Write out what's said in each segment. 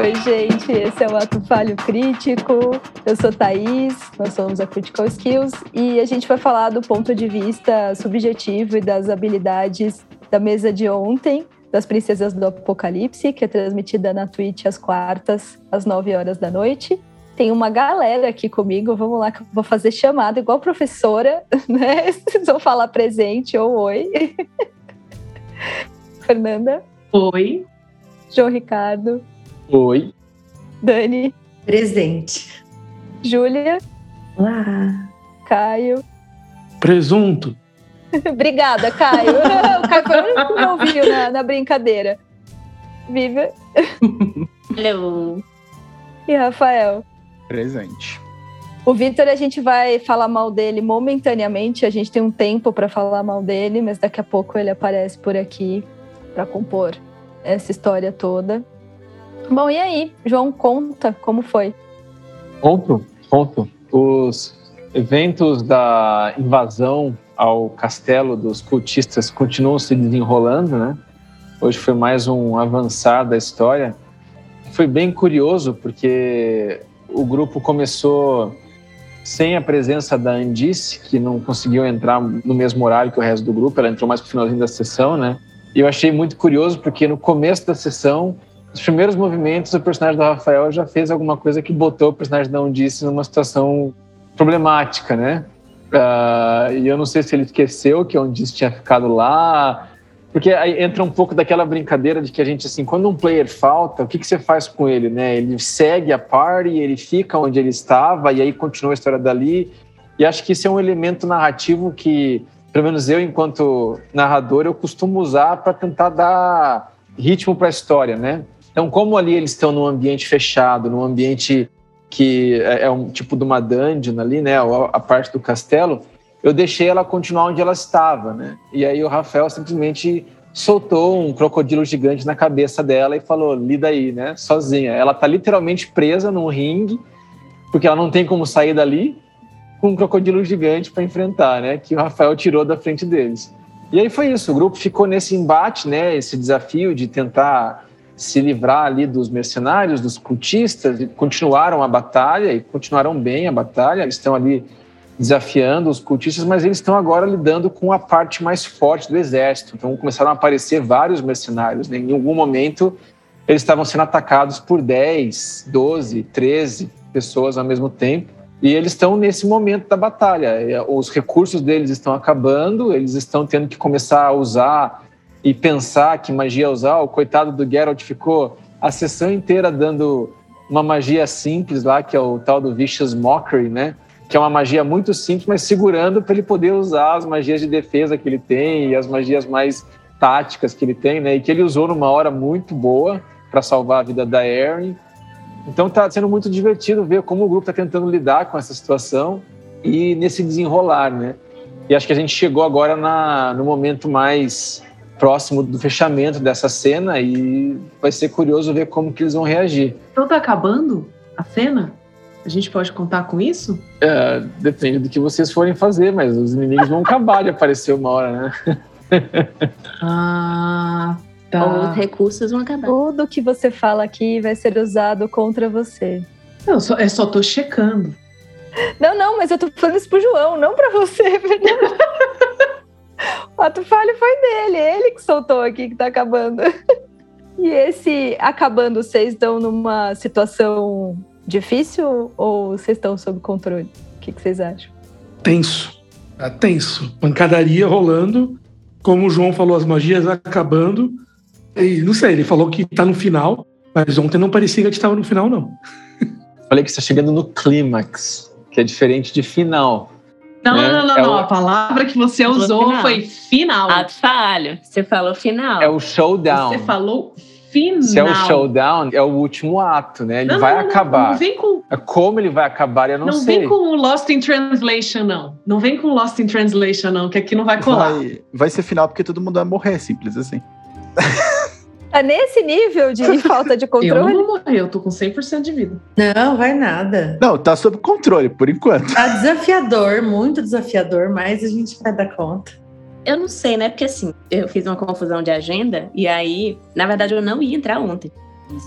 Oi, gente, esse é o Ato Falho Crítico. Eu sou Thaís, nós somos a Critical Skills e a gente vai falar do ponto de vista subjetivo e das habilidades da mesa de ontem, das Princesas do Apocalipse, que é transmitida na Twitch às quartas, às 9 horas da noite. Tem uma galera aqui comigo, vamos lá que eu vou fazer chamada igual professora, né? Vocês vão falar presente ou oi. Fernanda. Oi. João Ricardo. Oi. Dani. Presente. Júlia. Olá. Caio. Presunto. Obrigada, Caio. o Caio foi o único que não ouviu na, na brincadeira. Viva. Hello. E Rafael. Presente. O Victor, a gente vai falar mal dele momentaneamente. A gente tem um tempo para falar mal dele, mas daqui a pouco ele aparece por aqui para compor essa história toda. Bom, e aí? João, conta como foi. Conto, conto. Os eventos da invasão ao castelo dos cultistas continuam se desenrolando, né? Hoje foi mais um avançar da história. Foi bem curioso porque o grupo começou sem a presença da Andice, que não conseguiu entrar no mesmo horário que o resto do grupo, ela entrou mais pro finalzinho da sessão, né? E eu achei muito curioso porque no começo da sessão, os primeiros movimentos, o personagem do Rafael já fez alguma coisa que botou o personagem da Andice numa situação problemática, né? Uh, e eu não sei se ele esqueceu que a Andice tinha ficado lá, porque aí entra um pouco daquela brincadeira de que a gente, assim, quando um player falta, o que, que você faz com ele, né? Ele segue a party, ele fica onde ele estava e aí continua a história dali. E acho que isso é um elemento narrativo que, pelo menos eu, enquanto narrador, eu costumo usar para tentar dar ritmo para a história, né? Então, como ali eles estão num ambiente fechado, num ambiente que é, é um tipo de uma dungeon ali, né? A parte do castelo, eu deixei ela continuar onde ela estava, né? E aí o Rafael simplesmente soltou um crocodilo gigante na cabeça dela e falou: lida aí, né? Sozinha. Ela tá literalmente presa num ringue, porque ela não tem como sair dali, com um crocodilo gigante para enfrentar, né? Que o Rafael tirou da frente deles. E aí foi isso. O grupo ficou nesse embate, né? Esse desafio de tentar se livrar ali dos mercenários, dos cultistas, e continuaram a batalha e continuaram bem a batalha. Eles estão ali desafiando os cultistas, mas eles estão agora lidando com a parte mais forte do exército. Então começaram a aparecer vários mercenários. Né? Em algum momento eles estavam sendo atacados por 10, 12, 13 pessoas ao mesmo tempo. E eles estão nesse momento da batalha. Os recursos deles estão acabando, eles estão tendo que começar a usar e pensar que magia usar. O coitado do Geralt ficou a sessão inteira dando uma magia simples lá, que é o tal do Vicious Mockery, né? que é uma magia muito simples, mas segurando para ele poder usar as magias de defesa que ele tem e as magias mais táticas que ele tem, né? E que ele usou numa hora muito boa para salvar a vida da Erin. Então está sendo muito divertido ver como o grupo está tentando lidar com essa situação e nesse desenrolar, né? E acho que a gente chegou agora na, no momento mais próximo do fechamento dessa cena e vai ser curioso ver como que eles vão reagir. Então tá acabando a cena? A gente pode contar com isso? É, depende do que vocês forem fazer, mas os inimigos vão acabar de aparecer uma hora, né? ah, tá. Ou os recursos vão acabar. Tudo que você fala aqui vai ser usado contra você. Não, só, é só tô checando. Não, não, mas eu tô falando isso pro João, não pra você, Fernando. o ato falho foi dele, ele que soltou aqui que tá acabando. E esse acabando, vocês estão numa situação difícil ou vocês estão sob controle? O que, que vocês acham? Tenso. Tá tenso. Pancadaria rolando. Como o João falou, as magias acabando. E não sei, ele falou que tá no final, mas ontem não parecia que a gente tava no final, não. Falei que está chegando no clímax, que é diferente de final. Não, né? não, não, é não. O... A palavra que você usou final. foi final. Ato falho. Você falou final. É o showdown. Você falou final. Se é o showdown, é o último ato, né? Ele não, vai não, acabar. Não vem com... É como ele vai acabar, eu não, não sei. Não vem com o Lost in Translation, não. Não vem com Lost in Translation, não, que aqui não vai colar. Vai, vai ser final porque todo mundo vai morrer, simples assim. Tá nesse nível de falta de controle? Eu não vou morrer, eu tô com 100% de vida. Não, vai nada. Não, tá sob controle, por enquanto. Tá desafiador, muito desafiador, mas a gente vai dar conta. Eu não sei, né? Porque assim, eu fiz uma confusão de agenda e aí, na verdade, eu não ia entrar ontem.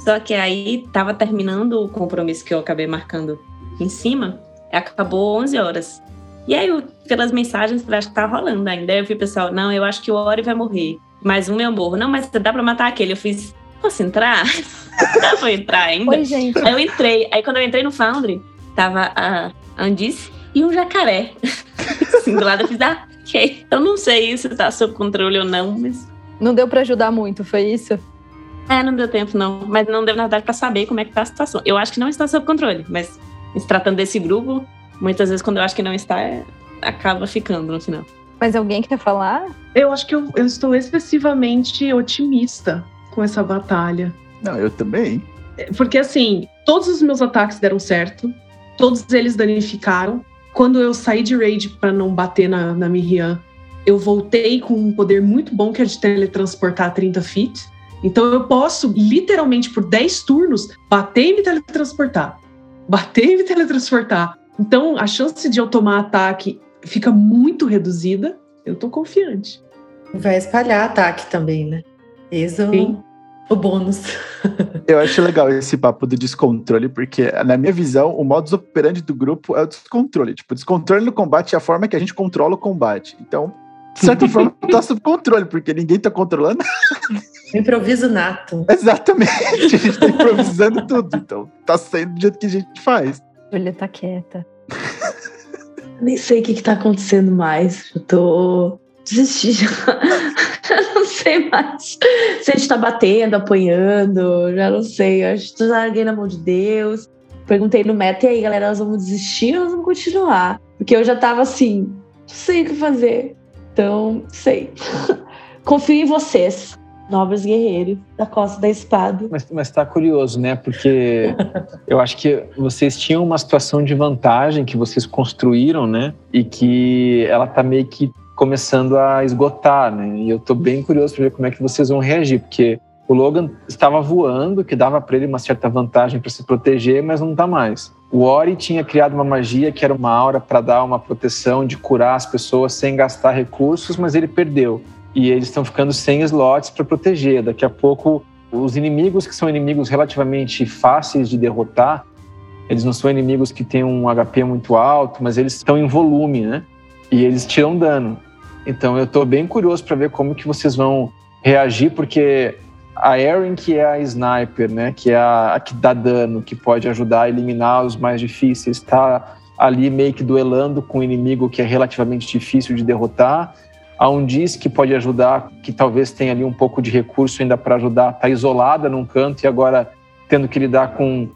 Só que aí tava terminando o compromisso que eu acabei marcando em cima, acabou 11 horas. E aí, eu, pelas mensagens, eu acho que tá rolando ainda. Aí eu vi o pessoal, não, eu acho que o Ori vai morrer. Mais um eu morro. Não, mas dá pra matar aquele. Eu fiz, posso entrar? dá pra entrar ainda? Oi, gente. Aí eu entrei. Aí quando eu entrei no Foundry, tava a Andice e um jacaré. assim, do lado eu fiz, ah, ok. Eu não sei se tá sob controle ou não, mas. Não deu pra ajudar muito, foi isso? É, não deu tempo, não. Mas não deu, na verdade, pra saber como é que tá a situação. Eu acho que não está sob controle, mas se tratando desse grupo, muitas vezes quando eu acho que não está, é- acaba ficando no final. Mas alguém quer falar? Eu acho que eu, eu estou excessivamente otimista com essa batalha. Não, eu também. Porque assim, todos os meus ataques deram certo, todos eles danificaram. Quando eu saí de raid para não bater na, na Miriam, eu voltei com um poder muito bom que é de teletransportar 30 feet. Então eu posso, literalmente, por 10 turnos, bater e me teletransportar. Bater e me teletransportar. Então a chance de eu tomar ataque fica muito reduzida. Eu tô confiante. Vai espalhar ataque também, né? Esse é Sim. o, bônus. Eu acho legal esse papo do descontrole, porque, na minha visão, o modus operandi do grupo é o descontrole. Tipo, descontrole no combate é a forma que a gente controla o combate. Então, de certa forma, tá sob controle, porque ninguém tá controlando. Improviso nato. Exatamente. A gente tá improvisando tudo. Então, tá saindo do jeito que a gente faz. Júlia tá quieta. Nem sei o que, que tá acontecendo mais. Eu tô desistindo. Eu não sei mais. Se a gente tá batendo, apanhando, já não sei. Eu acho que já larguei na mão de Deus. Perguntei no meta, e aí, galera, nós vamos desistir ou nós vamos continuar? Porque eu já tava assim, não sei o que fazer. Então, sei. Confio em vocês, nobres guerreiros da Costa da Espada. Mas, mas tá curioso, né? Porque eu acho que vocês tinham uma situação de vantagem que vocês construíram, né? E que ela tá meio que começando a esgotar, né? E eu tô bem curioso para ver como é que vocês vão reagir, porque o Logan estava voando, que dava para ele uma certa vantagem para se proteger, mas não tá mais. O Ori tinha criado uma magia que era uma aura para dar uma proteção de curar as pessoas sem gastar recursos, mas ele perdeu. E eles estão ficando sem slots para proteger. Daqui a pouco, os inimigos que são inimigos relativamente fáceis de derrotar, eles não são inimigos que têm um HP muito alto, mas eles estão em volume, né? E eles tiram dano. Então eu tô bem curioso para ver como que vocês vão reagir, porque a Erin, que é a sniper, né, que é a, a que dá dano, que pode ajudar a eliminar os mais difíceis, está ali meio que duelando com um inimigo que é relativamente difícil de derrotar. A Undice, que pode ajudar, que talvez tenha ali um pouco de recurso ainda para ajudar, está isolada num canto e agora tendo que lidar com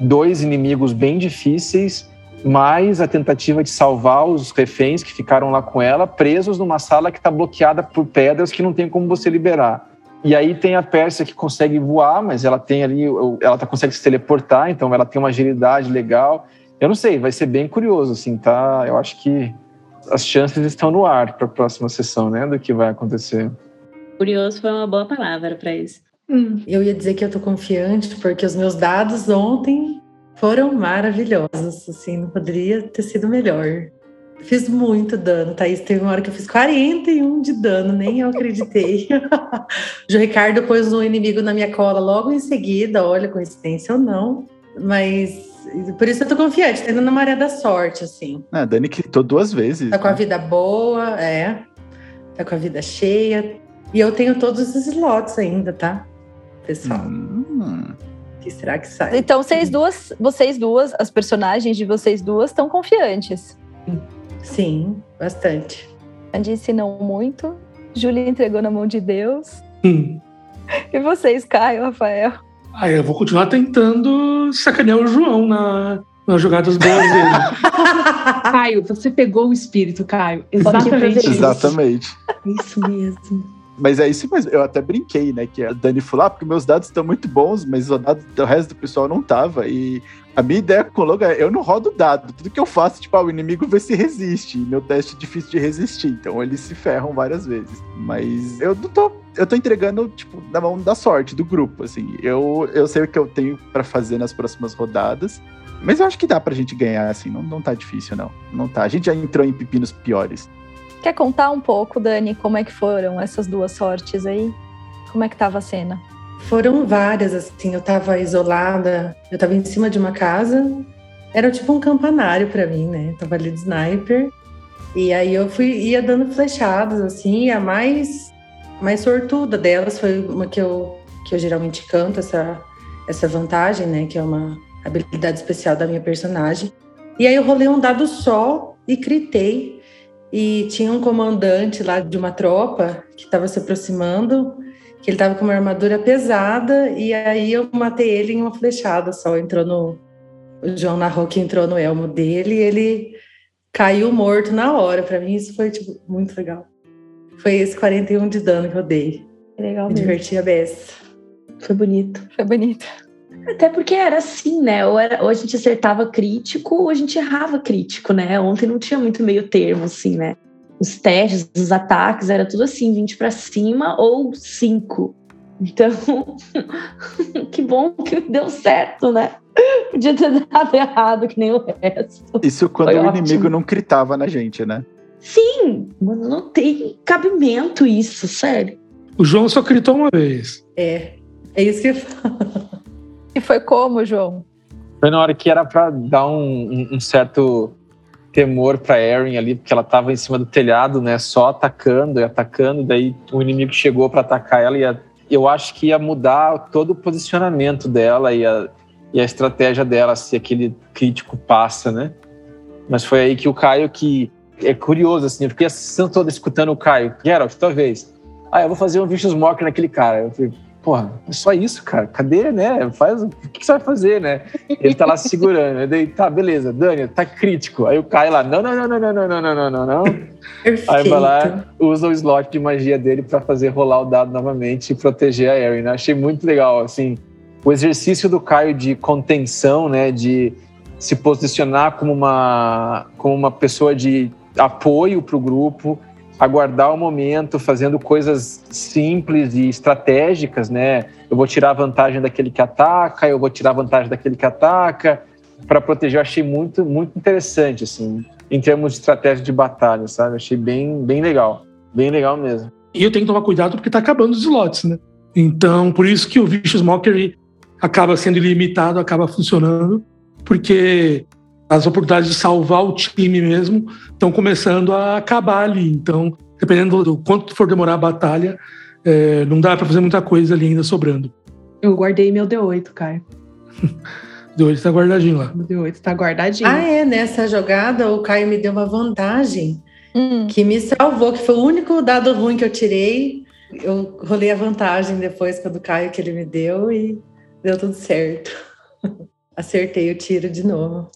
dois inimigos bem difíceis, mais a tentativa de salvar os reféns que ficaram lá com ela, presos numa sala que está bloqueada por pedras que não tem como você liberar. E aí tem a Pérsia que consegue voar, mas ela tem ali, ela tá, consegue se teleportar, então ela tem uma agilidade legal. Eu não sei, vai ser bem curioso, assim, tá? Eu acho que as chances estão no ar para a próxima sessão, né? Do que vai acontecer. Curioso foi uma boa palavra para isso. Eu ia dizer que eu tô confiante, porque os meus dados ontem foram maravilhosos. Assim, não poderia ter sido melhor. Fiz muito dano, Thaís. Teve uma hora que eu fiz 41 de dano, nem eu acreditei. o Ricardo pôs um inimigo na minha cola logo em seguida, olha, coincidência ou não. Mas por isso eu tô confiante, tá indo na maré da sorte, assim. Ah, a Dani gritou duas vezes. Tá com a né? vida boa, é. Tá com a vida cheia. E eu tenho todos os slots ainda, tá? Pessoal, Hum, o que será que sai? Então vocês duas, vocês duas, as personagens de vocês duas estão confiantes. Sim, bastante. A disse não muito. Júlia entregou na mão de Deus. Hum. E vocês, Caio, Rafael? Ah, eu vou continuar tentando sacanear o João na, nas jogadas boas dele. Caio, você pegou o espírito, Caio. Exatamente. exatamente. Isso mesmo. Mas é isso mesmo. Eu até brinquei, né? Que a Dani falou, ah, porque meus dados estão muito bons, mas o dado do resto do pessoal não tava. E a minha ideia com o logo é, eu não rodo dado. Tudo que eu faço, tipo, ah, o inimigo vê se resiste. Meu teste é difícil de resistir. Então eles se ferram várias vezes. Mas eu não tô. Eu tô entregando, tipo, na mão da sorte do grupo, assim. Eu, eu sei o que eu tenho pra fazer nas próximas rodadas. Mas eu acho que dá pra gente ganhar, assim. Não, não tá difícil, não. Não tá. A gente já entrou em pepinos piores. Quer contar um pouco, Dani, como é que foram essas duas sortes aí? Como é que tava a cena? Foram várias, assim. Eu tava isolada, eu tava em cima de uma casa. Era tipo um campanário para mim, né? Tava ali de sniper. E aí eu fui ia dando flechadas, assim. E a mais, mais sortuda delas foi uma que eu, que eu geralmente canto, essa, essa vantagem, né? Que é uma habilidade especial da minha personagem. E aí eu rolei um dado só e critei. E tinha um comandante lá de uma tropa que estava se aproximando, que ele estava com uma armadura pesada, e aí eu matei ele em uma flechada só. Entrou no. O João narrou que entrou no elmo dele e ele caiu morto na hora. Para mim, isso foi tipo, muito legal. Foi esse 41 de dano que eu dei. Legal Me mesmo. diverti a beça. Foi bonito. Foi bonito. Até porque era assim, né? Ou, era, ou a gente acertava crítico, ou a gente errava crítico, né? Ontem não tinha muito meio termo, assim, né? Os testes, os ataques, era tudo assim, 20 para cima ou 5. Então, que bom que deu certo, né? Podia ter dado errado, que nem o resto. Isso quando Foi o ótimo. inimigo não critava na gente, né? Sim, mas não tem cabimento isso, sério. O João só gritou uma vez. É, é isso que eu falo. Foi como, João? Foi na hora que era pra dar um, um- certo temor pra Erin ali, porque ela tava em cima do telhado, né? Só atacando e atacando, daí o inimigo chegou pra atacar ela e eu acho que ia mudar todo o posicionamento dela e a, e a estratégia dela, se aquele crítico passa, né? Mas foi aí que o Caio, que é curioso, assim, eu fiquei a sessão toda escutando o Caio. Geralt, tua vez. Ah, eu vou fazer um Vicious Mocker naquele cara. Eu falei, porra, é só isso, cara. Cadê, né? Faz, o que, você vai fazer, né? Ele tá lá se segurando. Aí daí, tá, beleza, Dani, tá crítico. Aí o Caio lá, não, não, não, não, não, não, não, não, não, não. Aí vai lá, usa o slot de magia dele pra fazer rolar o dado novamente e proteger a Erin, né? Achei muito legal, assim, o exercício do Caio de contenção, né, de se posicionar como uma, como uma pessoa de apoio pro grupo, aguardar o momento, fazendo coisas simples e estratégicas, né? Eu vou tirar a vantagem daquele que ataca, eu vou tirar a vantagem daquele que ataca, para proteger. Eu achei muito, muito interessante, assim, em termos de estratégia de batalha, sabe? Achei bem, bem legal. Bem legal mesmo. E eu tenho que tomar cuidado porque tá acabando os slots, né? Então, por isso que o Vicious Mockery acaba sendo ilimitado, acaba funcionando, porque as oportunidades de salvar o time mesmo estão começando a acabar ali. Então, dependendo do quanto for demorar a batalha, é, não dá para fazer muita coisa ali ainda sobrando. Eu guardei meu D8, Caio. Deu ele tá guardadinho lá. Meu D8 tá guardadinho. Ah, é, nessa jogada o Caio me deu uma vantagem Hum, que me salvou, que foi o único dado ruim que eu tirei. Eu rolei a vantagem depois com a do Caio que ele me deu e deu tudo certo. Acertei o tiro de novo.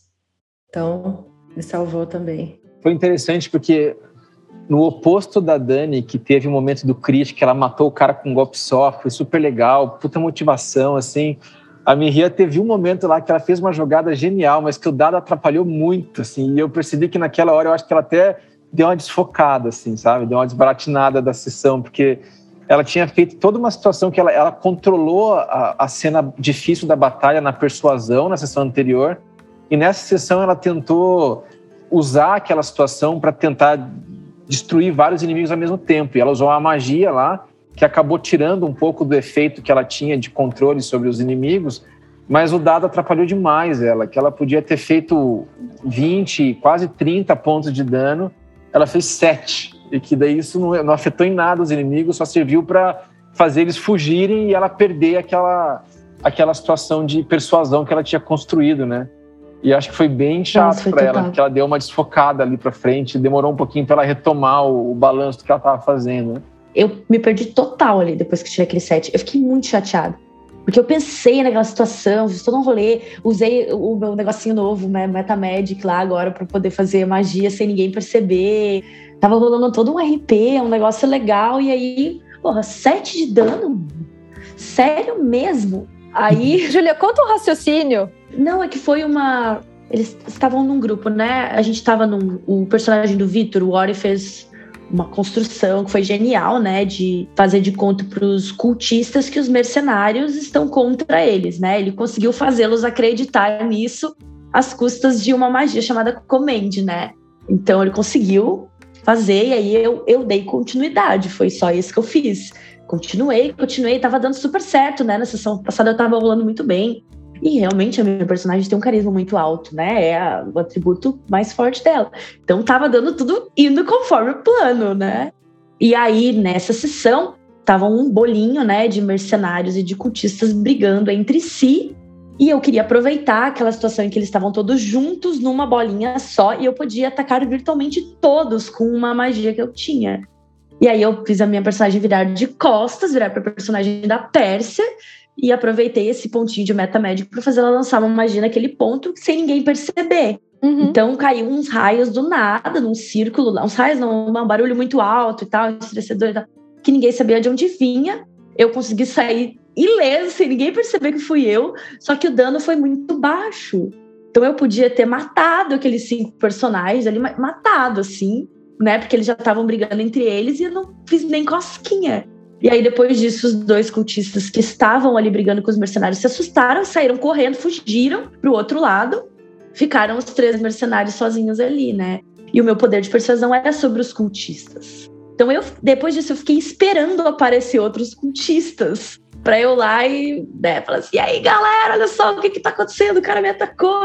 Então, me salvou também. Foi interessante porque no oposto da Dani, que teve o momento do crítico, que ela matou o cara com um golpe só, foi super legal, puta motivação, assim. A Mihia teve um momento lá que ela fez uma jogada genial, mas que o dado atrapalhou muito, assim. E eu percebi que naquela hora eu acho que ela até deu uma desfocada, assim, sabe? Deu uma desbaratinada da sessão, porque ela tinha feito toda uma situação que ela, ela controlou a, a cena difícil da batalha na persuasão na sessão anterior. E nessa sessão ela tentou usar aquela situação para tentar destruir vários inimigos ao mesmo tempo. E ela usou uma magia lá que acabou tirando um pouco do efeito que ela tinha de controle sobre os inimigos, mas o dado atrapalhou demais ela, que ela podia ter feito 20, quase 30 pontos de dano, ela fez 7. E que daí isso não, não afetou em nada os inimigos, só serviu para fazer eles fugirem e ela perder aquela, aquela situação de persuasão que ela tinha construído, né? E acho que foi bem chato para ela, porque ela deu uma desfocada ali para frente, demorou um pouquinho para ela retomar o, o balanço do que ela estava fazendo. Né? Eu me perdi total ali depois que tirei aquele set. Eu fiquei muito chateada. Porque eu pensei naquela situação, fiz todo um rolê, usei o meu negocinho novo, né, Metamagic lá agora, para poder fazer magia sem ninguém perceber. Tava rolando todo um RP, um negócio legal, e aí, porra, sete de dano? Sério mesmo? Aí. Júlia, conta um raciocínio. Não, é que foi uma. Eles estavam num grupo, né? A gente tava num. O personagem do Victor, o Ori, fez uma construção que foi genial, né? De fazer de conta para os cultistas que os mercenários estão contra eles, né? Ele conseguiu fazê-los acreditar nisso às custas de uma magia chamada Commend, né? Então ele conseguiu fazer, e aí eu, eu dei continuidade, foi só isso que eu fiz. Continuei, continuei, tava dando super certo, né? Na sessão passada eu tava rolando muito bem. E realmente a minha personagem tem um carisma muito alto, né? É a, o atributo mais forte dela. Então tava dando tudo indo conforme o plano, né? E aí, nessa sessão, tava um bolinho, né, de mercenários e de cultistas brigando entre si. E eu queria aproveitar aquela situação em que eles estavam todos juntos numa bolinha só e eu podia atacar virtualmente todos com uma magia que eu tinha. E aí eu fiz a minha personagem virar de costas, virar para personagem da Pérsia e aproveitei esse pontinho de meta médico para fazer ela lançar uma magia naquele ponto sem ninguém perceber. Uhum. Então caiu uns raios do nada, num círculo, uns raios, não, um barulho muito alto e tal, estressor e tal, que ninguém sabia de onde vinha. Eu consegui sair ileso, sem ninguém perceber que fui eu, só que o dano foi muito baixo. Então eu podia ter matado aqueles cinco personagens ali, matado assim, né? Porque eles já estavam brigando entre eles e eu não fiz nem cosquinha. E aí, depois disso, os dois cultistas que estavam ali brigando com os mercenários se assustaram, saíram correndo, fugiram pro outro lado, ficaram os três mercenários sozinhos ali, né? E o meu poder de persuasão era sobre os cultistas. Então, eu, depois disso, eu fiquei esperando aparecer outros cultistas para eu lá e né, falar assim: e aí, galera, olha só o que, que tá acontecendo, o cara me atacou.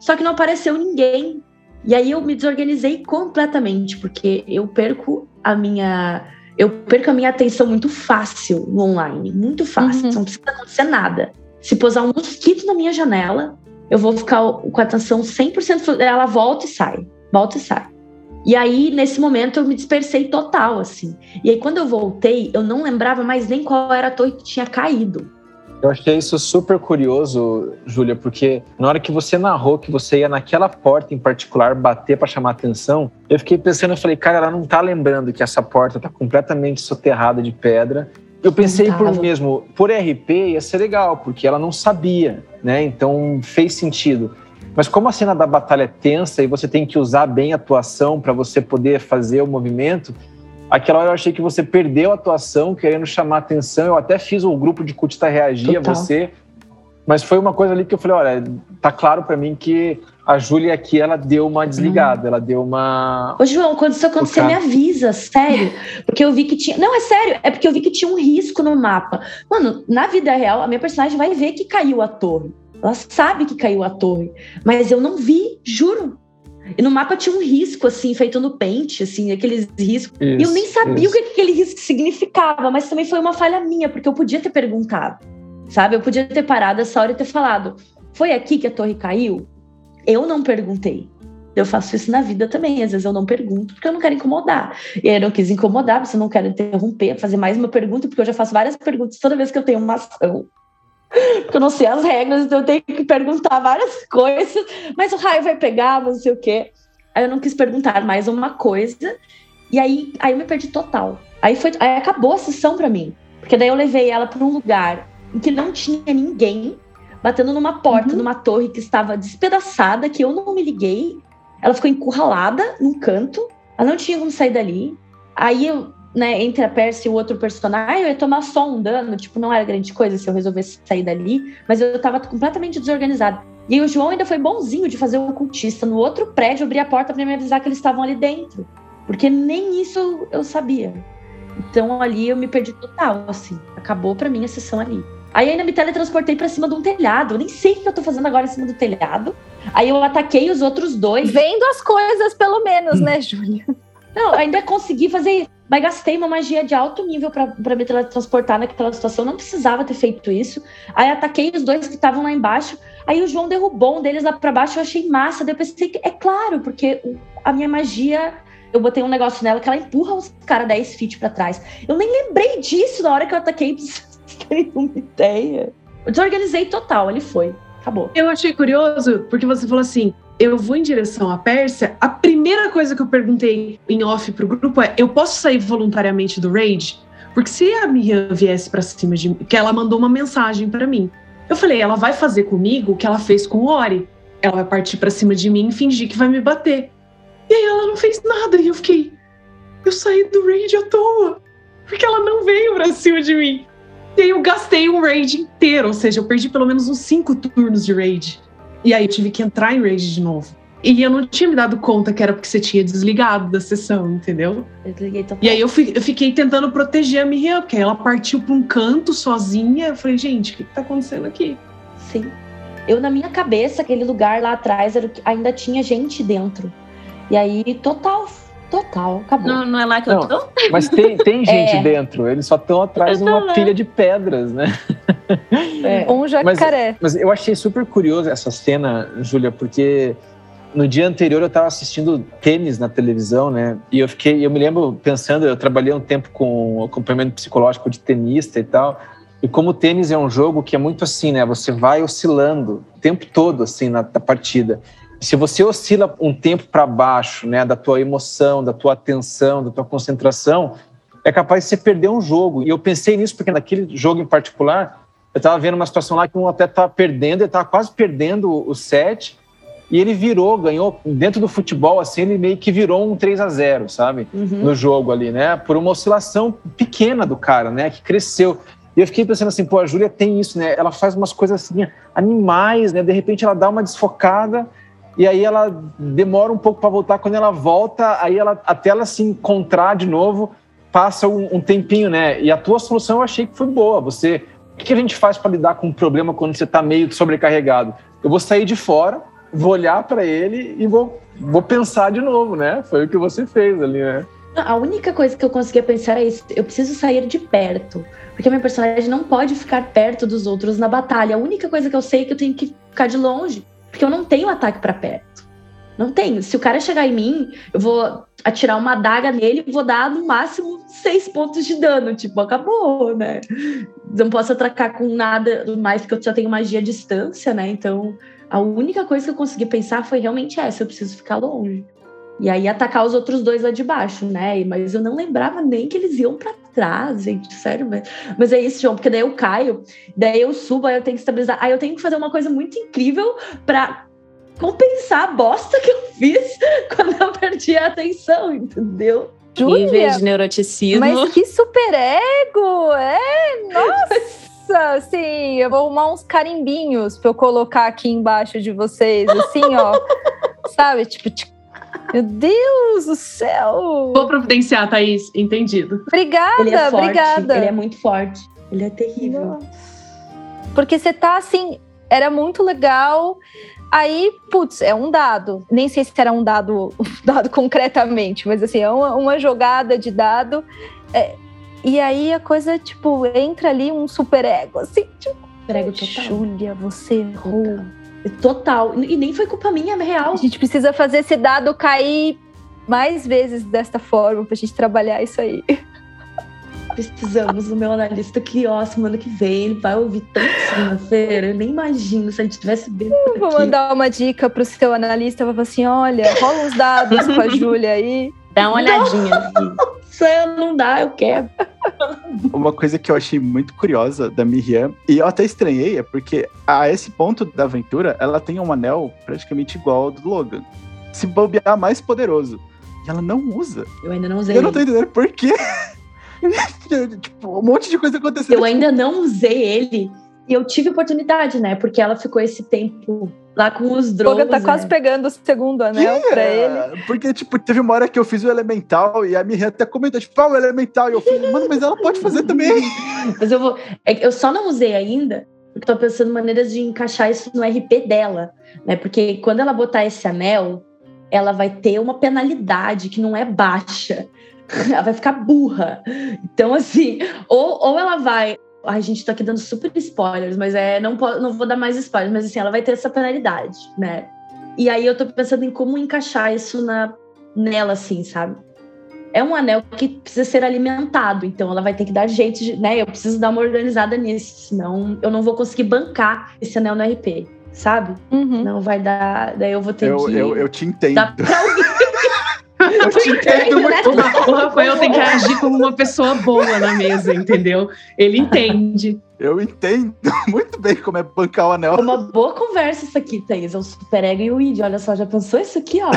Só que não apareceu ninguém. E aí eu me desorganizei completamente, porque eu perco a minha eu perco a minha atenção muito fácil no online, muito fácil, uhum. não precisa acontecer nada. Se posar um mosquito na minha janela, eu vou ficar com a atenção 100%, ela volta e sai, volta e sai. E aí, nesse momento, eu me dispersei total, assim. E aí, quando eu voltei, eu não lembrava mais nem qual era a torre que tinha caído. Eu achei isso super curioso, Júlia, porque na hora que você narrou que você ia naquela porta em particular bater para chamar atenção, eu fiquei pensando, eu falei, cara, ela não tá lembrando que essa porta tá completamente soterrada de pedra. Eu pensei por mim mesmo, por RP ia ser legal, porque ela não sabia, né? Então fez sentido. Mas como a cena da batalha é tensa e você tem que usar bem a atuação para você poder fazer o movimento, Aquela hora eu achei que você perdeu a atuação, querendo chamar atenção. Eu até fiz o grupo de cultista reagir Total. a você. Mas foi uma coisa ali que eu falei, olha, tá claro para mim que a Júlia aqui, ela deu uma desligada, hum. ela deu uma... Ô, João, quando isso acontecer, me avisa, sério. Porque eu vi que tinha... Não, é sério, é porque eu vi que tinha um risco no mapa. Mano, na vida real, a minha personagem vai ver que caiu a torre. Ela sabe que caiu a torre. Mas eu não vi, juro. E no mapa tinha um risco, assim, feito no pente, assim, aqueles riscos. Isso, e eu nem sabia isso. o que aquele risco significava, mas também foi uma falha minha, porque eu podia ter perguntado, sabe? Eu podia ter parado essa hora e ter falado: foi aqui que a torre caiu? Eu não perguntei. Eu faço isso na vida também. Às vezes eu não pergunto porque eu não quero incomodar. E aí eu não quis incomodar, porque eu não quero interromper, fazer mais uma pergunta, porque eu já faço várias perguntas toda vez que eu tenho uma ação porque eu não sei as regras, então eu tenho que perguntar várias coisas, mas o raio vai pegar, não sei o quê. Aí eu não quis perguntar mais uma coisa, e aí, aí eu me perdi total. Aí, foi, aí acabou a sessão para mim, porque daí eu levei ela para um lugar em que não tinha ninguém, batendo numa porta, uhum. numa torre que estava despedaçada, que eu não me liguei. Ela ficou encurralada num canto, ela não tinha como sair dali. Aí eu né, entre a Percy e o outro personagem, eu ia tomar só um dano, tipo, não era grande coisa se eu resolvesse sair dali, mas eu tava completamente desorganizada. E o João ainda foi bonzinho de fazer o ocultista no outro prédio, abrir a porta para me avisar que eles estavam ali dentro, porque nem isso eu sabia. Então ali eu me perdi total, assim, acabou para mim a sessão ali. Aí ainda me teletransportei para cima de um telhado. Eu nem sei o que eu tô fazendo agora em cima do telhado. Aí eu ataquei os outros dois. Vendo as coisas, pelo menos, né, Júlia? Não, ainda consegui fazer mas gastei uma magia de alto nível para me teletransportar naquela situação. Não precisava ter feito isso. Aí ataquei os dois que estavam lá embaixo. Aí o João derrubou um deles lá para baixo. Eu achei massa. Daí eu pensei que é claro, porque a minha magia. Eu botei um negócio nela que ela empurra os caras 10 feet para trás. Eu nem lembrei disso na hora que eu ataquei, vocês terem uma ideia. Eu desorganizei total, ele foi. Acabou. Eu achei curioso, porque você falou assim: eu vou em direção à Pérsia, a primeira coisa que eu perguntei em off pro grupo é: eu posso sair voluntariamente do raid? Porque se a Miriam viesse para cima de mim, que ela mandou uma mensagem para mim. Eu falei, ela vai fazer comigo o que ela fez com o Ori. Ela vai partir para cima de mim e fingir que vai me bater. E aí ela não fez nada e eu fiquei, eu saí do raid à toa, porque ela não veio para cima de mim. E aí eu gastei um raid inteiro, ou seja, eu perdi pelo menos uns cinco turnos de raid. E aí eu tive que entrar em Rage de novo. E eu não tinha me dado conta que era porque você tinha desligado da sessão, entendeu? Eu desliguei. E aí eu, fi- eu fiquei tentando proteger a Miriam, porque ela partiu pra um canto sozinha. Eu falei, gente, o que, que tá acontecendo aqui? Sim. Eu, na minha cabeça, aquele lugar lá atrás era o que ainda tinha gente dentro. E aí, total, total, acabou. Não, não é lá que eu Não. tô? Mas tem, tem gente É. dentro, eles só estão atrás de Eu uma lá. pilha de pedras, né? É. Um jacaré. Mas eu achei super curioso essa cena, Júlia, porque no dia anterior eu estava assistindo tênis na televisão, né? E eu fiquei, eu me lembro pensando, eu trabalhei um tempo com acompanhamento psicológico de tenista e tal. E como o tênis é um jogo que é muito assim, né? Você vai oscilando o tempo todo assim na, na partida. Se você oscila um tempo para baixo, né, da tua emoção, da tua atenção, da tua concentração, é capaz de você perder um jogo. E eu pensei nisso porque naquele jogo em particular, eu estava vendo uma situação lá que um atleta estava perdendo, ele estava quase perdendo o set, e ele virou, ganhou, dentro do futebol, assim, ele meio que virou um 3 a 0 sabe? Uhum. No jogo ali, né? Por uma oscilação pequena do cara, né? Que cresceu. E eu fiquei pensando assim, pô, a Júlia tem isso, né? Ela faz umas coisas assim, animais, né? De repente ela dá uma desfocada e aí ela demora um pouco para voltar. Quando ela volta, aí ela até ela se encontrar de novo, passa um, um tempinho, né? E a tua solução eu achei que foi boa. Você, o que a gente faz para lidar com um problema quando você está meio sobrecarregado? Eu vou sair de fora, vou olhar para ele e vou, vou pensar de novo, né? Foi o que você fez ali, né? A única coisa que eu conseguia pensar é isso: eu preciso sair de perto. Porque minha personagem não pode ficar perto dos outros na batalha. A única coisa que eu sei é que eu tenho que ficar de longe. Porque eu não tenho ataque pra perto. Não tenho. Se o cara chegar em mim, eu vou atirar uma adaga nele e vou dar no máximo seis pontos de dano. Tipo, acabou, né? Não posso atracar com nada mais, porque eu já tenho magia à distância, né? Então, a única coisa que eu consegui pensar foi realmente essa: eu preciso ficar longe. E aí atacar os outros dois lá de baixo, né? Mas eu não lembrava nem que eles iam pra trás, gente, sério. Mas, mas é isso, João, porque daí eu caio, daí eu subo, aí eu tenho que estabilizar. Aí eu tenho que fazer uma coisa muito incrível pra compensar a bosta que eu fiz quando eu perdi a atenção, entendeu? Júlia, Nível de neuroticismo. mas que superego! É, nossa! Assim, eu vou arrumar uns carimbinhos pra eu colocar aqui embaixo de vocês, assim, ó. sabe? Tipo, tch- meu Deus do céu! Vou providenciar, Thaís. Entendido. Obrigada, Ele é forte, obrigada. ele é muito forte. Ele é terrível. Nossa. Porque você tá assim, era muito legal. Aí, putz, é um dado. Nem sei se era um dado, um dado concretamente, mas assim, é uma, uma jogada de dado. É, e aí a coisa, tipo, entra ali um super ego, assim, tipo, Prego total. Júlia, você errou. Total. E nem foi culpa minha, é real. A gente precisa fazer esse dado cair mais vezes desta forma pra gente trabalhar isso aí. Precisamos do meu analista que, ó, semana que vem ele vai ouvir tanto segunda-feira. Eu nem imagino se ele tivesse bem. por Vou aqui. mandar uma dica pro seu analista, vou falar assim, olha, rola uns dados com a Júlia aí. Dá uma olhadinha. Se não dá, eu quero. Uma coisa que eu achei muito curiosa da Miriam, e eu até estranhei, é porque a esse ponto da aventura, ela tem um anel praticamente igual ao do Logan. Se bobear mais poderoso. E ela não usa. Eu ainda não usei. Eu não tô entendendo por quê. tipo, um monte de coisa acontecendo. Eu ainda não usei ele. E eu tive oportunidade, né? Porque ela ficou esse tempo lá com os drones. Logan tá quase né? pegando o segundo anel pra ele. Porque, tipo, teve uma hora que eu fiz o elemental e a Miriam até comentou, tipo, ah, o elemental. E eu falei, mano, mas ela pode fazer também. Mas eu vou. é eu só não usei ainda, porque tô pensando em maneiras de encaixar isso no RP dela, né? Porque quando ela botar esse anel, ela vai ter uma penalidade que não é baixa. Ela vai ficar burra. Então, assim, ou, ou ela vai. Ai, gente, tá aqui dando super spoilers, mas é, não, não vou dar mais spoilers, mas assim, ela vai ter essa penalidade, né? E aí eu tô pensando em como encaixar isso na, nela, assim, sabe? É um anel que precisa ser alimentado, então ela vai ter que dar jeito, de, né? Eu preciso dar uma organizada nisso, senão eu não vou conseguir bancar esse anel no RP, sabe? Uhum. Não vai dar, daí eu vou ter Eu, que eu, eu te entendo. dar pra alguém. Eu te entendo muito. O, Ra- o Rafael tem que agir como uma pessoa boa na mesa, entendeu? Ele entende. Eu entendo muito bem como é bancar o anel. É uma boa conversa isso aqui, Thaís. É o super ego e o id. Olha só, já pensou isso aqui, ó?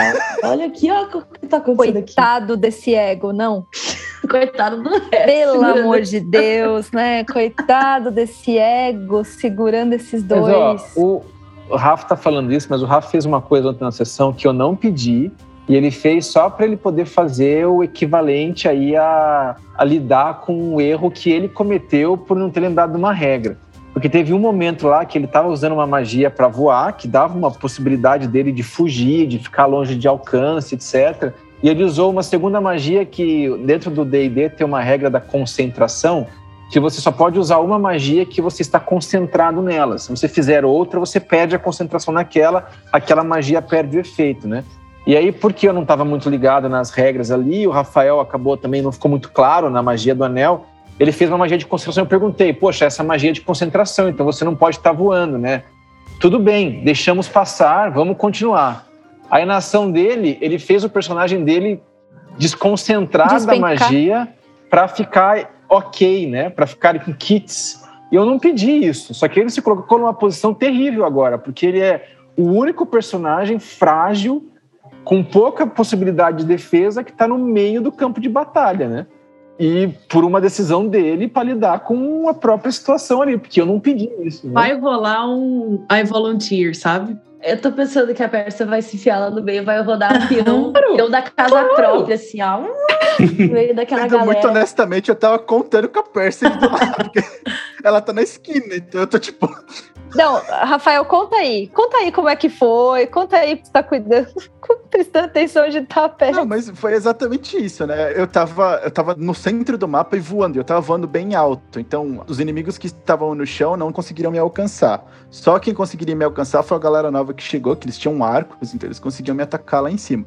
Olha aqui, ó, o que tá acontecendo aqui. Coitado desse ego, não? Coitado do resto. Pelo segurando. amor de Deus, né? Coitado desse ego segurando esses Mas, ó, dois. o, o Rafa tá falando isso, mas o Rafa fez uma coisa ontem na sessão que eu não pedi, e ele fez só para ele poder fazer o equivalente aí a, a lidar com o erro que ele cometeu por não ter lembrado uma regra. Porque teve um momento lá que ele estava usando uma magia para voar, que dava uma possibilidade dele de fugir, de ficar longe de alcance, etc. E ele usou uma segunda magia que, dentro do DD, tem uma regra da concentração, que você só pode usar uma magia que você está concentrado nela. Se você fizer outra, você perde a concentração naquela, aquela magia perde o efeito, né? E aí, porque eu não estava muito ligado nas regras ali, o Rafael acabou também, não ficou muito claro na magia do anel, ele fez uma magia de concentração. Eu perguntei, poxa, essa magia é de concentração, então você não pode estar tá voando, né? Tudo bem, deixamos passar, vamos continuar. Aí na ação dele, ele fez o personagem dele desconcentrar Despencar. da magia para ficar ok, né? Para ficar com kits. E eu não pedi isso. Só que ele se colocou numa posição terrível agora, porque ele é o único personagem frágil, com pouca possibilidade de defesa, que está no meio do campo de batalha, né? E por uma decisão dele para lidar com a própria situação ali, porque eu não pedi isso. Né? Vai rolar um I volunteer, sabe? Eu tô pensando que a Pérsia vai se enfiar lá no meio, vai rodar um peão, peão da casa claro. própria, assim, ó. No meio daquela Sendo galera. Muito honestamente, eu tava contando com a Pérsia do lado, porque ela tá na esquina, então eu tô tipo. Não, Rafael, conta aí. Conta aí como é que foi. Conta aí que você tá cuidando, prestando atenção onde tá a Pérsia. Não, mas foi exatamente isso, né? Eu tava, eu tava no centro do mapa e voando. Eu tava voando bem alto. Então, os inimigos que estavam no chão não conseguiram me alcançar. Só quem conseguiria me alcançar foi a galera nova que chegou, que eles tinham arcos, então eles conseguiam me atacar lá em cima.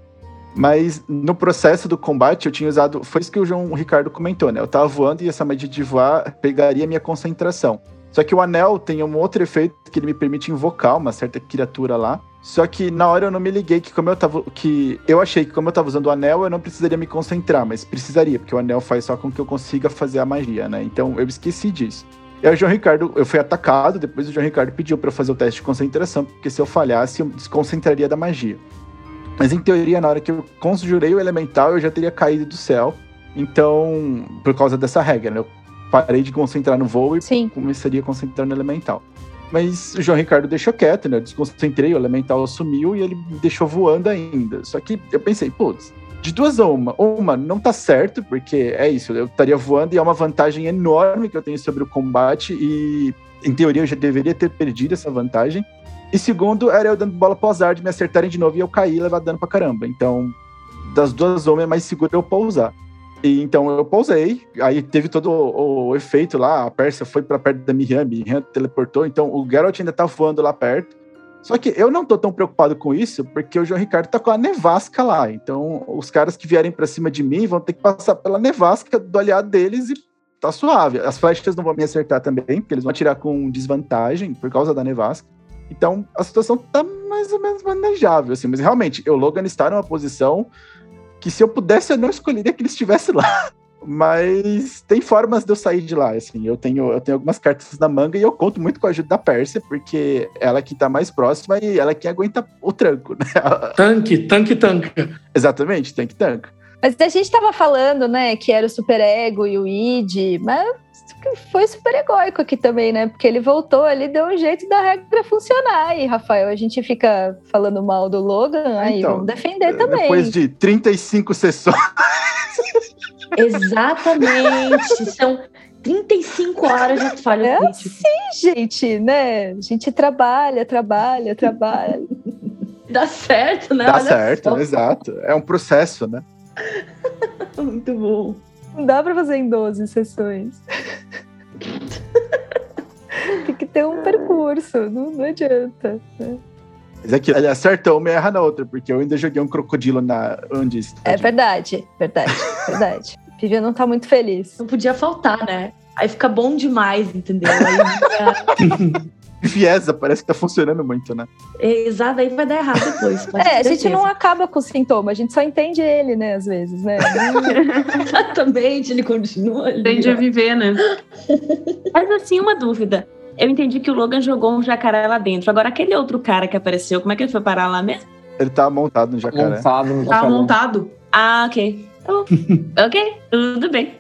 Mas no processo do combate eu tinha usado. Foi isso que o João Ricardo comentou, né? Eu tava voando e essa magia de voar pegaria minha concentração. Só que o anel tem um outro efeito que ele me permite invocar uma certa criatura lá. Só que na hora eu não me liguei que como eu tava. que eu achei que como eu tava usando o anel, eu não precisaria me concentrar, mas precisaria, porque o anel faz só com que eu consiga fazer a magia, né? Então eu esqueci disso. E aí o João Ricardo, eu fui atacado, depois o João Ricardo pediu para fazer o teste de concentração, porque se eu falhasse, eu desconcentraria da magia. Mas em teoria, na hora que eu conjurei o elemental, eu já teria caído do céu. Então, por causa dessa regra, né? Eu parei de concentrar no voo e Sim. começaria a concentrar no elemental. Mas o João Ricardo deixou quieto, né? Eu desconcentrei, o elemental sumiu e ele me deixou voando ainda. Só que eu pensei, putz, de duas a uma. Uma, não tá certo, porque é isso, eu estaria voando e é uma vantagem enorme que eu tenho sobre o combate e, em teoria, eu já deveria ter perdido essa vantagem. E segundo, era eu dando bola pro azar de me acertarem de novo e eu cair e levar dano pra caramba. Então, das duas homens é mais seguro eu pousar. E então eu pousei, aí teve todo o, o efeito lá, a Pérsia foi para perto da Miriam, Miriam teleportou, então o Geralt ainda tá voando lá perto. Só que eu não tô tão preocupado com isso, porque o João Ricardo tá com a nevasca lá. Então, os caras que vierem para cima de mim vão ter que passar pela nevasca do aliado deles e tá suave. As flechas não vão me acertar também, porque eles vão atirar com desvantagem por causa da nevasca. Então a situação tá mais ou menos manejável, assim. Mas realmente, eu, Logan, está numa posição que se eu pudesse, eu não escolheria que ele estivesse lá. Mas tem formas de eu sair de lá, assim. Eu tenho, eu tenho algumas cartas na manga e eu conto muito com a ajuda da Pérsia, porque ela que tá mais próxima e ela que aguenta o tranco, né? Tanque, tanque, tanca. Exatamente, tanque, tanca. Mas a gente tava falando, né, que era o super ego e o id, mas foi super egóico aqui também, né? Porque ele voltou ali, deu um jeito da regra funcionar. E, Rafael, a gente fica falando mal do Logan, aí então, vamos defender também. Depois de 35 sessões. Exatamente. São 35 horas de falha é crítica. Sim, gente, né? A gente trabalha, trabalha, trabalha. Dá certo, né? Dá Olha certo, só. exato. É um processo, né? Muito bom. Não dá pra fazer em 12 sessões. Tem que ter um percurso, não, não adianta. Né? Mas é que ele acerta uma e erra na outra, porque eu ainda joguei um crocodilo na onde É verdade, verdade, verdade. Vivian não tá muito feliz. Não podia faltar, né? Aí fica bom demais, entendeu? Aí Fiesa, parece que tá funcionando muito, né? Exato, aí vai dar errado depois. É, a gente não acaba com o sintoma, a gente só entende ele, né, às vezes, né? Exatamente, ele continua ali. Aprende a viver, né? Mas assim, uma dúvida. Eu entendi que o Logan jogou um jacaré lá dentro. Agora, aquele outro cara que apareceu, como é que ele foi parar lá mesmo? Ele tava montado no jacaré. Montado no jacaré. Tava montado? Ah, ok. Oh, ok, tudo bem.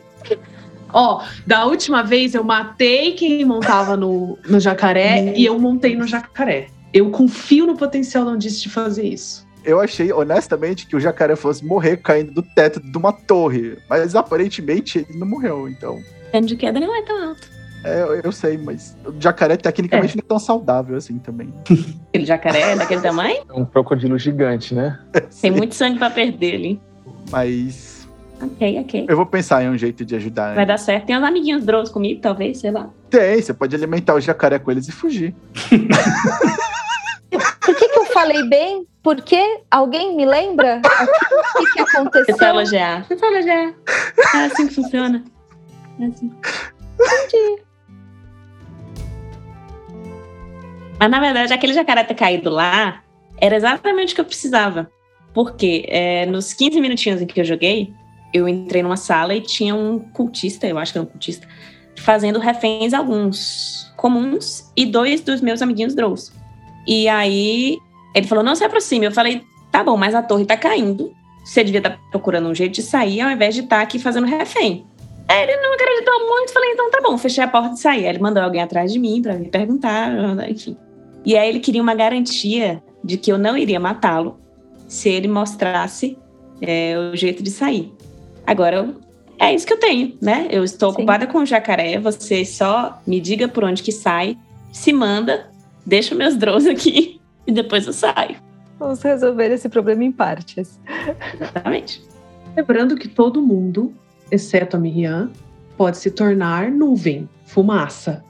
Ó, da última vez eu matei quem montava no, no jacaré e eu montei no jacaré. Eu confio no potencial da Undice de fazer isso. Eu achei, honestamente, que o jacaré fosse morrer caindo do teto de uma torre. Mas aparentemente ele não morreu, então. O de queda não é tão alto. É, eu, eu sei, mas o jacaré tecnicamente não é tão saudável assim também. Aquele jacaré é daquele tamanho? É um crocodilo gigante, né? Tem muito sangue pra perder ali. Mas Ok, ok. eu vou pensar em um jeito de ajudar. Vai dar certo. Tem uns amiguinhos Drows comigo, talvez, sei lá. Tem, você pode alimentar o jacaré com eles e fugir. Por que, que eu falei bem? Por quê? Alguém me lembra? O que, que Você só aconteceu? elogiar. Você só elogiar. É assim que funciona. É assim. Mas na verdade, aquele jacaré ter caído lá era exatamente o que eu precisava. Porque é, nos 15 minutinhos em que eu joguei, eu entrei numa sala e tinha um cultista, eu acho que era um cultista, fazendo reféns alguns comuns e dois dos meus amiguinhos Drows. E aí ele falou: não se aproxime. Eu falei: tá bom, mas a torre tá caindo. Você devia estar procurando um jeito de sair ao invés de estar aqui fazendo refém. Aí ele não acreditou muito, falei, então tá bom, fechei a porta e saí. Aí ele mandou alguém atrás de mim pra me perguntar, enfim. E aí ele queria uma garantia de que eu não iria matá-lo se ele mostrasse é, o jeito de sair. Agora, eu- é isso que eu tenho, né? Eu estou Sim. ocupada com o jacaré, você só me diga por onde que sai, se manda, deixa meus drones aqui e depois eu saio. Vamos resolver esse problema em partes. Exatamente. Lembrando que todo mundo, exceto a Miriam, pode se tornar nuvem, fumaça.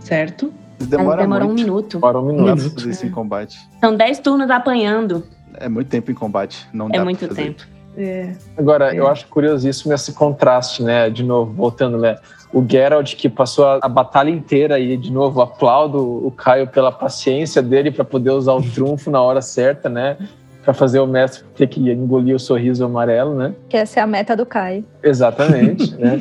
Certo? Demora demora um minuto. Para um pra minuto. fazer isso em combate. São 10 turnos apanhando. É muito tempo em combate. Não dá É pra muito fazer. tempo. É. Agora, É. eu acho curiosíssimo esse contraste, né? De novo, voltando, né? O Geralt que passou a, a batalha inteira e, de novo, aplaudo o Caio pela paciência dele para poder usar o trunfo na hora certa, né? Para fazer o mestre ter que engolir o sorriso amarelo, né? Que essa é a meta do Kai. Exatamente, né?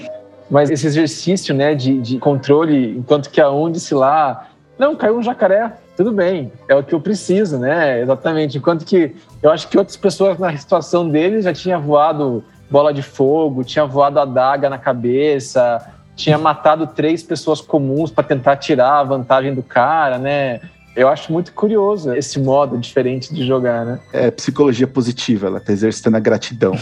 Mas esse exercício, né, de, de controle, enquanto que a Undice lá, não, caiu um jacaré, tudo bem, é o que eu preciso, né? Exatamente. Enquanto que eu acho que outras pessoas na situação deles já tinha voado bola de fogo, tinha voado adaga na cabeça, tinha matado três pessoas comuns para tentar tirar a vantagem do cara, né? Eu acho muito curioso esse modo diferente de jogar, né? É psicologia positiva, ela tá exercitando a gratidão.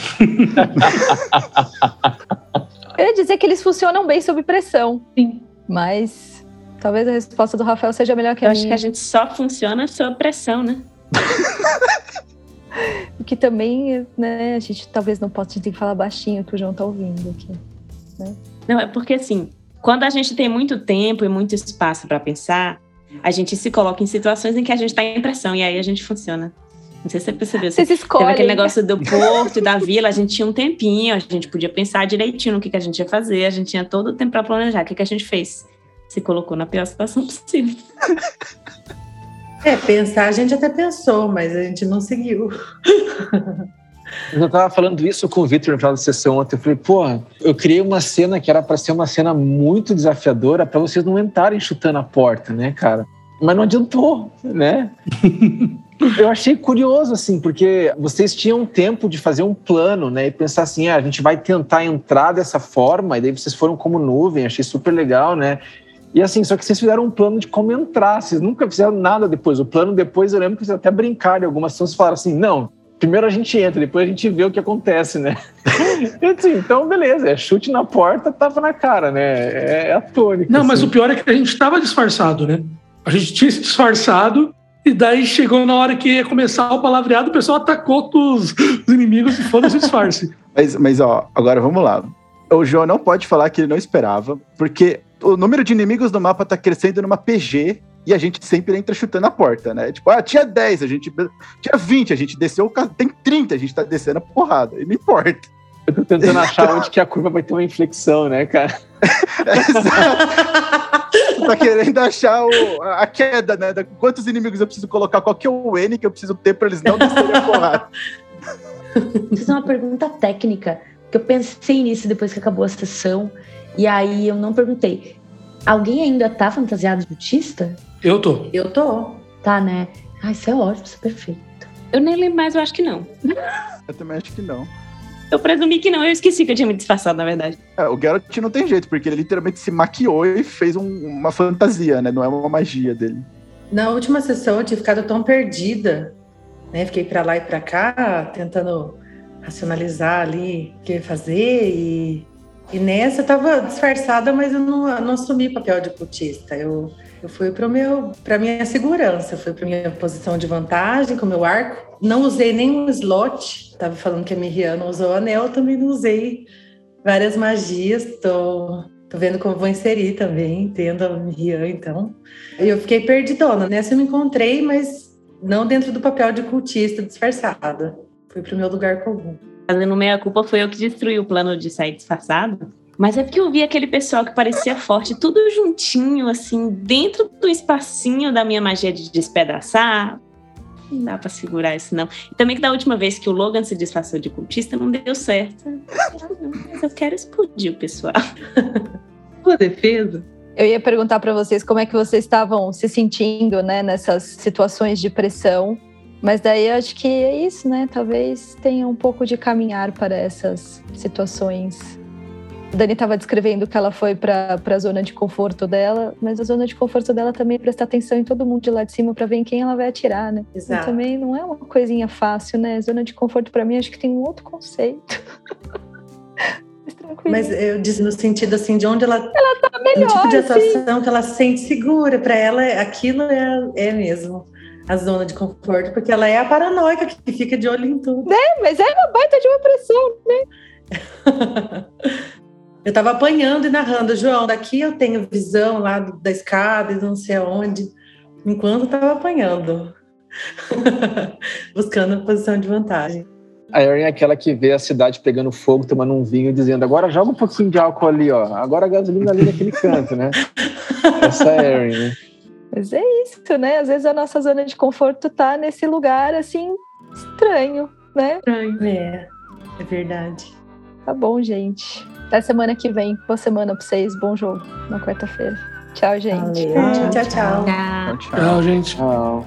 Eu ia dizer que eles funcionam bem sob pressão, Sim. mas talvez a resposta do Rafael seja melhor que Eu a acho que minha. a gente só funciona sob pressão, né? O que também, né, a gente talvez não possa, a gente tem que falar baixinho que o João tá ouvindo aqui. Não, é porque assim, quando a gente tem muito tempo e muito espaço para pensar, a gente se coloca em situações em que a gente tá em pressão e aí a gente funciona. Não sei se você percebeu. Assim, Vocês Teve escolhem. aquele negócio do porto e da vila, a gente tinha um tempinho, a gente podia pensar direitinho no que, que a gente ia fazer, a gente tinha todo o tempo para planejar. O que, que a gente fez? Se colocou na pior situação possível. É, pensar a gente até pensou, mas a gente não seguiu. Eu tava falando isso com o Victor no final da sessão ontem. Eu falei, pô, eu criei uma cena que era para ser uma cena muito desafiadora para vocês não entrarem chutando a porta, né, cara? Mas não adiantou, né? eu achei curioso, assim, porque vocês tinham tempo de fazer um plano, né? E pensar assim, ah, a gente vai tentar entrar dessa forma, e daí vocês foram como nuvem, achei super legal, né? E assim, só que vocês fizeram um plano de como entrar, vocês nunca fizeram nada depois. O plano depois, eu lembro que vocês até brincaram em algumas situações, falaram assim, não, primeiro a gente entra, depois a gente vê o que acontece, né? Disse, então, beleza, é chute na porta, tava na cara, né? É, é a tônica. Não, mas assim. o pior é que a gente estava disfarçado, né? A gente tinha se disfarçado e daí chegou na hora que ia começar o palavreado, o pessoal atacou os, os inimigos e foda-se o disfarce. Mas, mas, ó, agora vamos lá. O João não pode falar que ele não esperava, porque o número de inimigos no mapa tá crescendo numa PG e a gente sempre entra chutando a porta, né? Tipo, ah, tinha 10, a gente. Tinha 20, a gente desceu, tem 30, a gente tá descendo a porrada, e não importa. Eu tô tentando achar onde que a curva vai ter uma inflexão, né, cara? Tá querendo achar o- a queda, né? Da- Quantos inimigos eu preciso colocar? Qual que é o N que eu preciso ter pra eles não descerem a porrada? Fiz uma pergunta técnica, que eu pensei nisso depois que acabou a sessão, e aí eu não perguntei. Alguém ainda tá fantasiado de autista? Eu tô. Eu tô. Tá, né? Ah, isso é ótimo, isso é perfeito. Eu nem lembro mais, eu acho que não. Eu também acho que não. Eu presumi que não, eu esqueci que eu tinha me disfarçado, na verdade. É, o Geralt não tem jeito, porque ele literalmente se maquiou e fez um- uma fantasia, né? Não é uma magia dele. Na última sessão eu tinha ficado tão perdida, né? Fiquei para lá e para cá, tentando racionalizar ali o que ia fazer e, e nessa eu tava disfarçada, mas eu não, não assumi papel de cultista. Eu, eu fui para meu para minha segurança, fui para minha posição de vantagem com meu arco. Não usei nenhum slot. Tava falando que a Miriam não usou anel, também não usei várias magias. Tô Tô vendo como vou inserir também, tendo a Rian, então. Eu fiquei perdidona. Nessa eu me encontrei, mas não dentro do papel de cultista disfarçada. Fui pro meu lugar comum. Fazendo meia culpa foi eu que destruí o plano de sair disfarçado. Mas é porque eu vi aquele pessoal que parecia forte, tudo juntinho, assim, dentro do espacinho da minha magia de despedaçar. Não dá pra segurar isso, não. E também que da última vez que o Logan se disfarçou de cultista, não deu certo. Mas eu quero explodir o pessoal. Sua defesa. Eu ia perguntar para vocês como é que vocês estavam se sentindo, né, nessas situações de pressão. Mas daí eu acho que é isso, né? Talvez tenha um pouco de caminhar para essas situações a Dani estava descrevendo que ela foi para a zona de conforto dela, mas a zona de conforto dela também é prestar atenção em todo mundo de lá de cima para ver em quem ela vai atirar, né? Exato. E também não é uma coisinha fácil, né? Zona de conforto para mim acho que tem um outro conceito. mas tranquilo. Mas eu disse no sentido assim de onde ela ela tá melhor, no tipo de atuação assim. que ela se sente segura para ela, aquilo é, é mesmo a zona de conforto, porque ela é a paranoica que fica de olho em tudo. É, mas é uma baita de uma pressão, né? Eu estava apanhando e narrando, João, daqui eu tenho visão lá da escada e não sei aonde, enquanto estava apanhando, buscando a posição de vantagem. A Erin é aquela que vê a cidade pegando fogo, tomando um vinho, dizendo: agora joga um pouquinho de álcool ali, ó. Agora a gasolina ali naquele canto, né? Essa é a Erin, né? Mas é isso, né? Às vezes a nossa zona de conforto tá nesse lugar assim estranho, né? Estranho. É, é verdade. Tá bom, gente. Até semana que vem. Boa semana pra vocês. Bom jogo na quarta-feira. Tchau, gente. Valeu. Tchau, tchau. Tchau. Tchau, Tchau, gente. Tchau.